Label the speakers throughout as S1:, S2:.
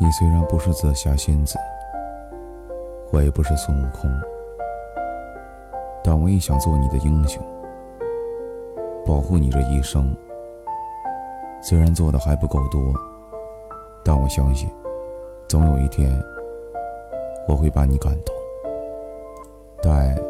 S1: 你虽然不是紫霞仙子，我也不是孙悟空，但我也想做你的英雄，保护你这一生。虽然做的还不够多，但我相信，总有一天我会把你感动。代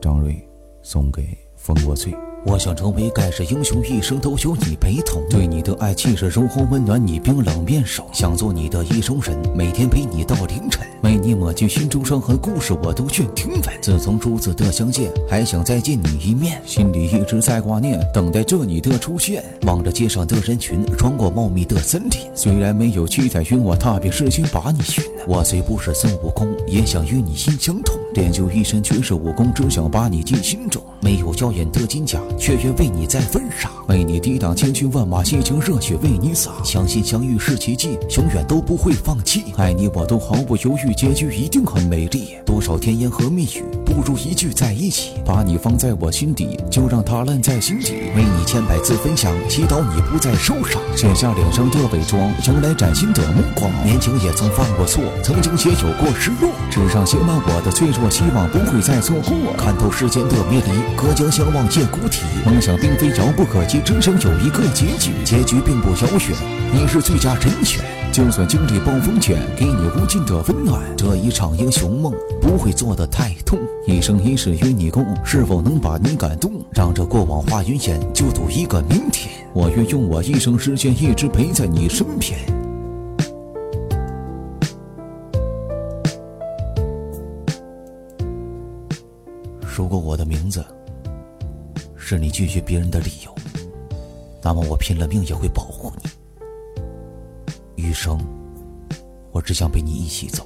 S1: 张瑞送给风过翠。
S2: 我想成为盖世英雄，一生都有你陪同。对你的爱气势如虹温暖，你冰冷面手。想做你的意中人，每天陪你到凌晨。为你抹去心中伤痕，故事我都愿听闻。自从初次的相见，还想再见你一面，心里一直在挂念，等待着你的出现。望着街上的人群，穿过茂密的森林，虽然没有七彩云，我踏遍世间把你寻。我虽不是孙悟空，也想与你心相通。练就一身绝世武功，只想把你记心中。没有耀眼的金甲。却愿为你在分上，为你抵挡千军万马，激情热血为你洒。相信相遇是奇迹，永远都不会放弃。爱你我都毫不犹豫，结局一定很美丽。多少甜言和蜜语，如一句在一起。把你放在我心底，就让它烂在心底。为你千百次分享，祈祷你不再受伤。卸下脸上的伪装，迎来崭新的目光。年轻也曾犯过错，曾经也有过失落。纸上写满我的脆弱，希望不会再错过。看透世间的迷离，隔江相望见孤体。梦想并非遥不可及，只想有一个结局。结局并不遥远，你是最佳人选。就算经历暴风圈，给你无尽的温暖。这一场英雄梦不会做得太痛，一生一世与你共，是否能把你感动？让这过往化云烟，就赌一个明天。我愿用我一生时间，一直陪在你身边。如果我的名字。是你拒绝别人的理由，那么我拼了命也会保护你。余生，我只想陪你一起走。